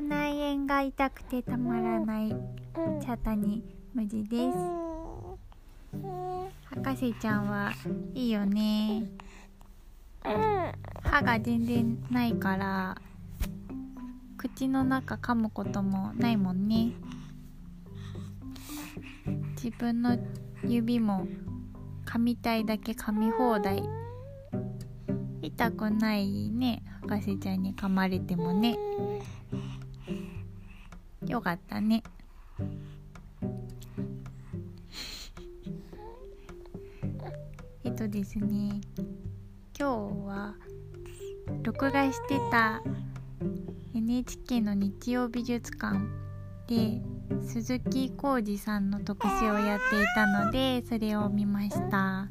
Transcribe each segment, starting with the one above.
口内炎が痛くてたまらない。茶谷無地です。博士ちゃんはいいよね。歯が全然ないから口の中噛むこともないもんね。自分の指も噛みたいだけ噛み放題。痛くないね博士ちゃんに噛まれてもね。よかったね。えっとですね今日は録画してた NHK の日曜美術館で鈴木浩二さんの特集をやっていたのでそれを見ました。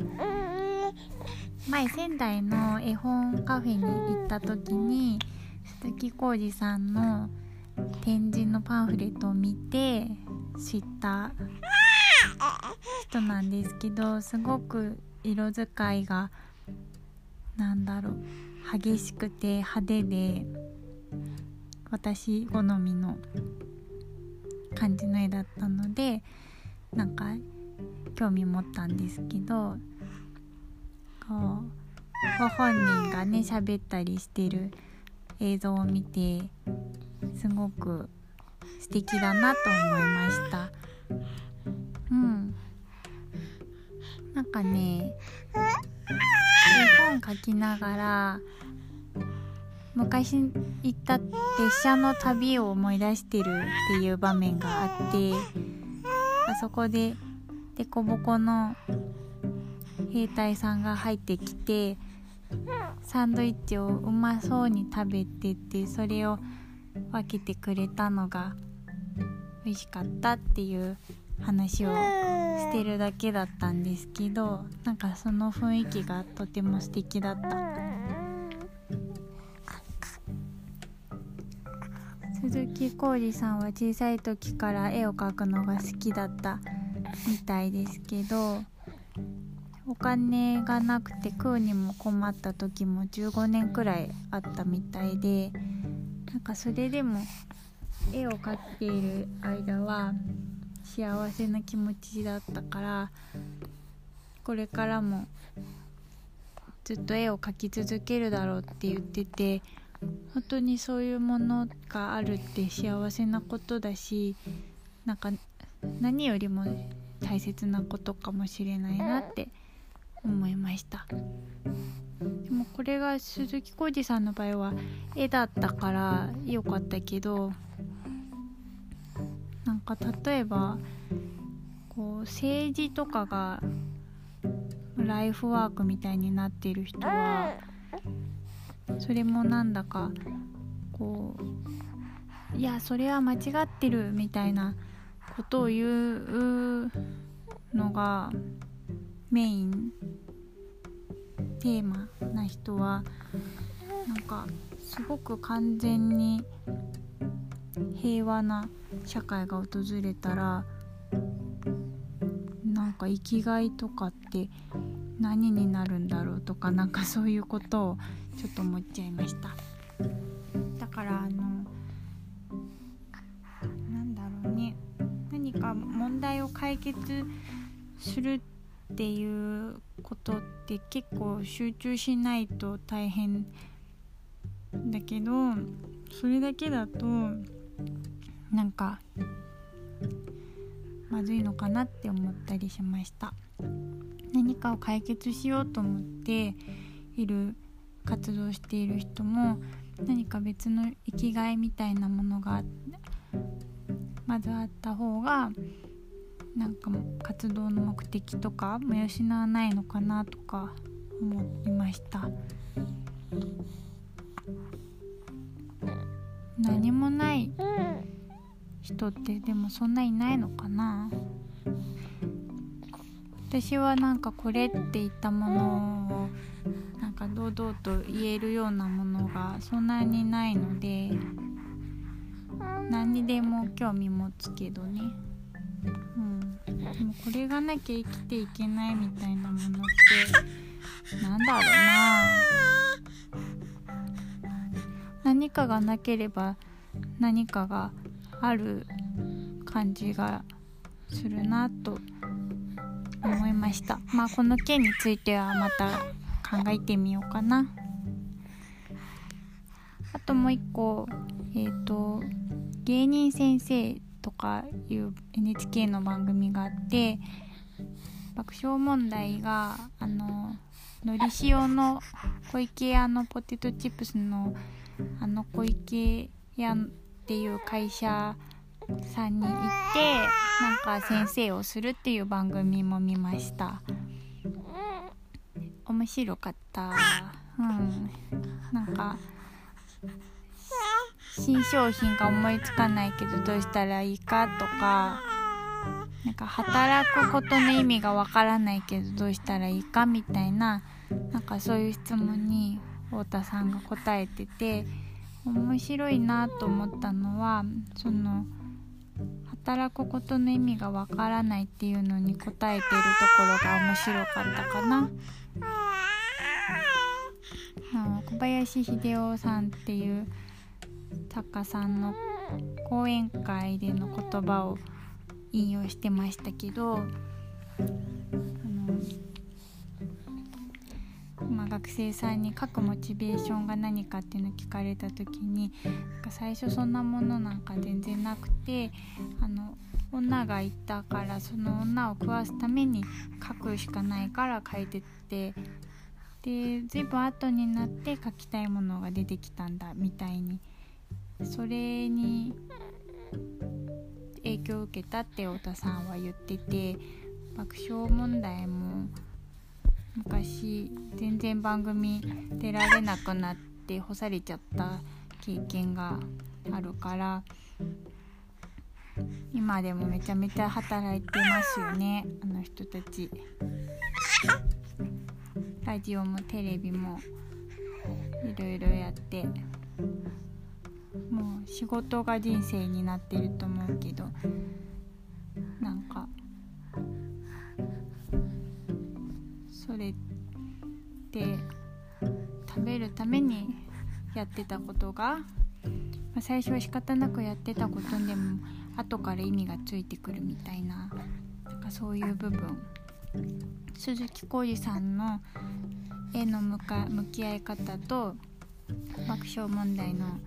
前仙台の絵本カフェに行った時に鈴木浩二さんの展示のパンフレットを見て知った人なんですけどすごく色使いがなんだろう激しくて派手で私好みの感じの絵だったのでなんか興味持ったんですけどこうご本人がね喋ったりしてる映像を見てすごく素敵だなと思いました。うん。なんかね絵本描きながら昔行った列車の旅を思い出してるっていう場面があってあそこでデコボコの兵隊さんが入ってきてサンドイッチをうまそうに食べててそれを分けてくれたのが美味しかったっていう話をしてるだけだったんですけどなんかその雰囲気がとても素敵だった。鈴木浩二さんは小さい時から絵を描くのが好きだったみたいですけどお金がなくて食うにも困った時も15年くらいあったみたいでなんかそれでも絵を描いている間は幸せな気持ちだったからこれからもずっと絵を描き続けるだろうって言ってて本当にそういうものがあるって幸せなことだしなんか何よりも大切なことかもしれないなって思いました。でもこれが鈴木浩二さんの場合は絵だったから良かったけどなんか例えばこう政治とかがライフワークみたいになってる人はそれもなんだかこういやそれは間違ってるみたいなことを言うのがメインテーマな人はなんかすごく完全に平和な社会が訪れたらなんか生きがいとかって何になるんだろうとかなんかそういうことをちょっと思っちゃいました。だからあのなんだろうね。何か問題を解決するっていうことって結構集中しないと大変だけどそれだけだとなんかまずいのかなって思ったりしました。何かを解決しようと思っている活動している人も何か別の生きがいみたいなものがまずあった方がなんか活動の目的とかも失わないのかなとか思いました。何もない人ってでもそんないないのかな。私はなんかこれって言ったものをなんか堂々と言えるようなものがそんなにないので何にでも興味持つけどね。うん。でもこれがなきゃ生きていけないみたいなものってなんだろうな何かがなければ何かがある感じがするなと思いました。まあこの件についてはまた考えてみようかな。あともう一個えっ、ー、と芸人先生とかいう NHK の番組があって爆笑問題があののり塩の小池屋のポテトチップスのあの小池屋っていう会社さんに行ってなんか先生をするっていう番組も見ました。面白かった。うん。なんか新商品が思いつかないけどどうしたらいいかとかなんか働くことの意味がわからないけどどうしたらいいかみたいななんかそういう質問に太田さんが答えてて面白いなと思ったのはその働くことの意味がわからないっていうのに答えてるところが面白かったかな。小林秀夫さんっていう作家さんの講演会での言葉を引用してましたけどあの、まあ、学生さんに書くモチベーションが何かっていうのを聞かれた時になんか最初そんなものなんか全然なくてあの女がいたからその女を食わすために書くしかないから書いてってで随分後になって書きたいものが出てきたんだみたいにそれに影響を受けたって太田さんは言ってて爆笑問題も昔全然番組出られなくなって干されちゃった経験があるから今でもめちゃめちゃ働いてますよねあの人たち。ラジオもテレビもいろいろやって。もう仕事が人生になってると思うけどなんかそれって食べるためにやってたことが、最初は仕方なくやってたことでも後から意味がついてくるみたいななんかそういう部分。鈴木浩二さんの絵の向か向き合い方と爆笑問題の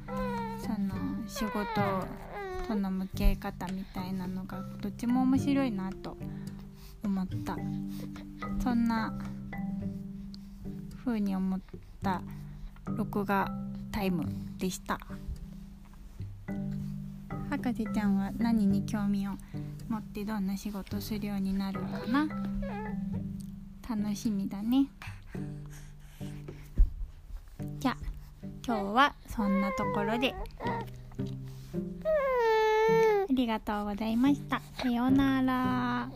その仕事との向き合い方みたいなのがどっちも面白いなと思った。そんな風に思った録画タイムでした。博士ちゃんは何に興味を持ってどんな仕事するようになるかな？楽しみだね。今日はそんなところでありがとうございました。さようなら。